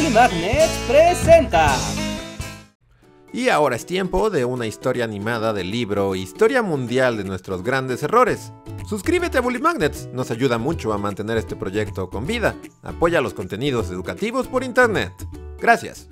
Publi Magnets presenta. Y ahora es tiempo de una historia animada del libro Historia Mundial de nuestros grandes errores. Suscríbete a Bully Magnets, nos ayuda mucho a mantener este proyecto con vida. Apoya los contenidos educativos por internet. Gracias.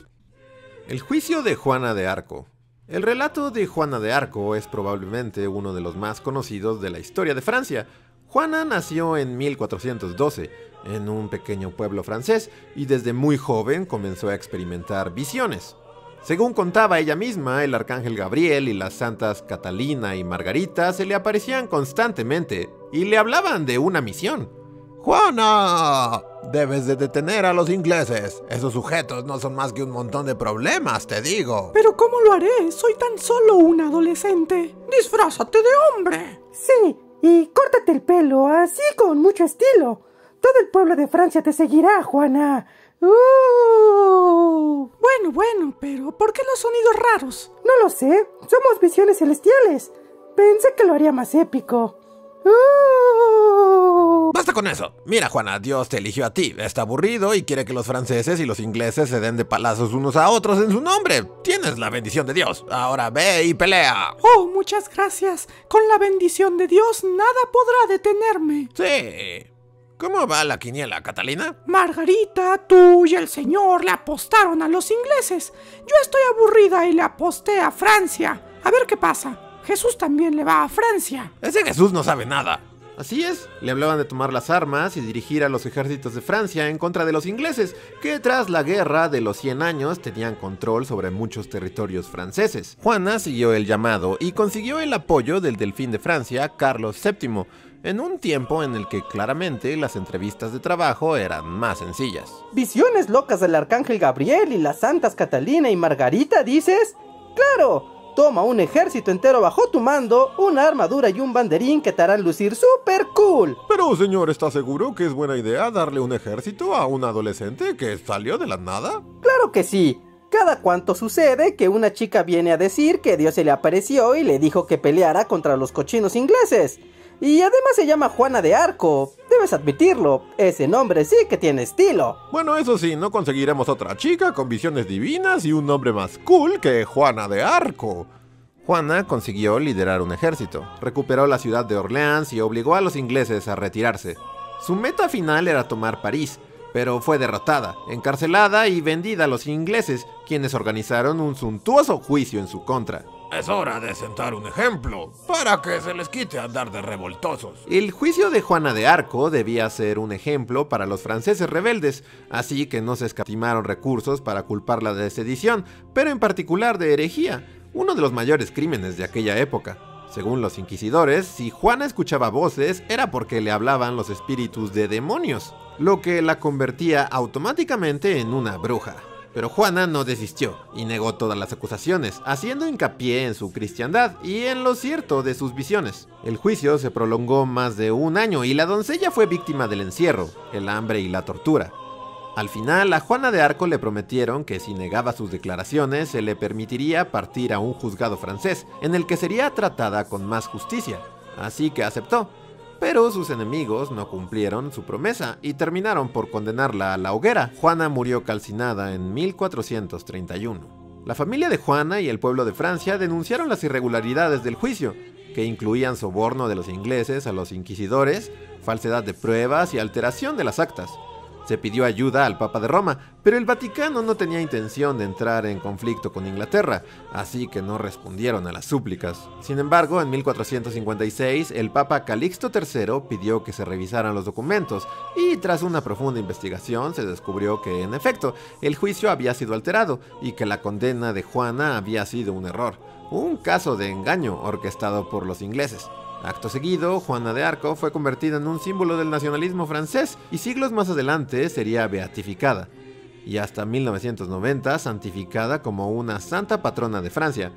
El juicio de Juana de Arco. El relato de Juana de Arco es probablemente uno de los más conocidos de la historia de Francia. Juana nació en 1412 en un pequeño pueblo francés y desde muy joven comenzó a experimentar visiones. Según contaba ella misma, el arcángel Gabriel y las santas Catalina y Margarita se le aparecían constantemente y le hablaban de una misión. Juana, debes de detener a los ingleses. Esos sujetos no son más que un montón de problemas, te digo. Pero ¿cómo lo haré? Soy tan solo un adolescente. Disfrázate de hombre. Sí, y córtate el pelo, así con mucho estilo. Todo el pueblo de Francia te seguirá, Juana. ¡Uh! Bueno, bueno, pero ¿por qué los sonidos raros? No lo sé. Somos visiones celestiales. Pensé que lo haría más épico. ¡Uh! Con eso. Mira, Juana, Dios te eligió a ti. Está aburrido y quiere que los franceses y los ingleses se den de palazos unos a otros en su nombre. Tienes la bendición de Dios. Ahora ve y pelea. Oh, muchas gracias. Con la bendición de Dios nada podrá detenerme. Sí. ¿Cómo va la quiniela, Catalina? Margarita, tú y el señor le apostaron a los ingleses. Yo estoy aburrida y le aposté a Francia. A ver qué pasa. Jesús también le va a Francia. Ese Jesús no sabe nada. Así es, le hablaban de tomar las armas y dirigir a los ejércitos de Francia en contra de los ingleses, que tras la guerra de los 100 años tenían control sobre muchos territorios franceses. Juana siguió el llamado y consiguió el apoyo del delfín de Francia, Carlos VII, en un tiempo en el que claramente las entrevistas de trabajo eran más sencillas. ¿Visiones locas del arcángel Gabriel y las santas Catalina y Margarita, dices? ¡Claro! Toma un ejército entero bajo tu mando, una armadura y un banderín que te harán lucir súper cool. Pero, señor, ¿está seguro que es buena idea darle un ejército a un adolescente que salió de la nada? Claro que sí. Cada cuanto sucede que una chica viene a decir que Dios se le apareció y le dijo que peleara contra los cochinos ingleses. Y además se llama Juana de Arco. Debes admitirlo, ese nombre sí que tiene estilo. Bueno, eso sí, no conseguiremos otra chica con visiones divinas y un nombre más cool que Juana de Arco. Juana consiguió liderar un ejército, recuperó la ciudad de Orleans y obligó a los ingleses a retirarse. Su meta final era tomar París, pero fue derrotada, encarcelada y vendida a los ingleses, quienes organizaron un suntuoso juicio en su contra. Es hora de sentar un ejemplo, para que se les quite andar de revoltosos. El juicio de Juana de Arco debía ser un ejemplo para los franceses rebeldes, así que no se escatimaron recursos para culparla de sedición, pero en particular de herejía, uno de los mayores crímenes de aquella época. Según los inquisidores, si Juana escuchaba voces era porque le hablaban los espíritus de demonios, lo que la convertía automáticamente en una bruja. Pero Juana no desistió y negó todas las acusaciones, haciendo hincapié en su cristiandad y en lo cierto de sus visiones. El juicio se prolongó más de un año y la doncella fue víctima del encierro, el hambre y la tortura. Al final, a Juana de Arco le prometieron que si negaba sus declaraciones se le permitiría partir a un juzgado francés, en el que sería tratada con más justicia. Así que aceptó, pero sus enemigos no cumplieron su promesa y terminaron por condenarla a la hoguera. Juana murió calcinada en 1431. La familia de Juana y el pueblo de Francia denunciaron las irregularidades del juicio, que incluían soborno de los ingleses a los inquisidores, falsedad de pruebas y alteración de las actas. Se pidió ayuda al Papa de Roma, pero el Vaticano no tenía intención de entrar en conflicto con Inglaterra, así que no respondieron a las súplicas. Sin embargo, en 1456, el Papa Calixto III pidió que se revisaran los documentos, y tras una profunda investigación se descubrió que, en efecto, el juicio había sido alterado y que la condena de Juana había sido un error, un caso de engaño orquestado por los ingleses. Acto seguido, Juana de Arco fue convertida en un símbolo del nacionalismo francés y siglos más adelante sería beatificada, y hasta 1990 santificada como una santa patrona de Francia.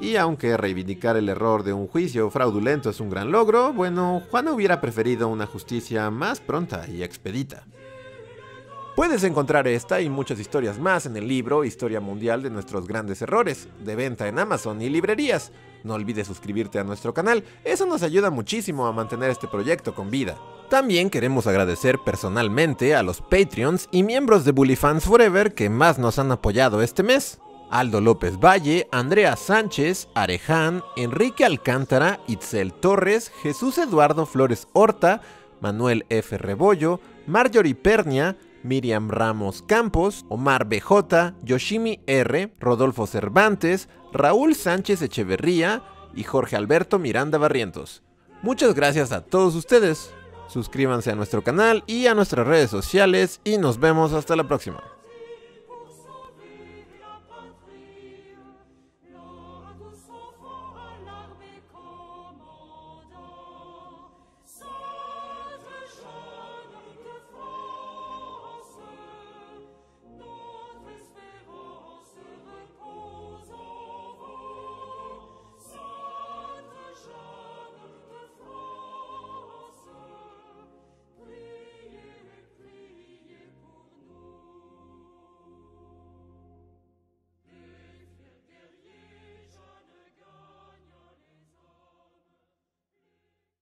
Y aunque reivindicar el error de un juicio fraudulento es un gran logro, bueno, Juana hubiera preferido una justicia más pronta y expedita. Puedes encontrar esta y muchas historias más en el libro Historia Mundial de nuestros grandes errores, de venta en Amazon y librerías. No olvides suscribirte a nuestro canal, eso nos ayuda muchísimo a mantener este proyecto con vida. También queremos agradecer personalmente a los Patreons y miembros de Bully Fans Forever que más nos han apoyado este mes. Aldo López Valle, Andrea Sánchez, Areján, Enrique Alcántara, Itzel Torres, Jesús Eduardo Flores Horta, Manuel F. Rebollo, Marjorie Pernia, Miriam Ramos Campos, Omar BJ, Yoshimi R, Rodolfo Cervantes, Raúl Sánchez Echeverría y Jorge Alberto Miranda Barrientos. Muchas gracias a todos ustedes. Suscríbanse a nuestro canal y a nuestras redes sociales y nos vemos hasta la próxima.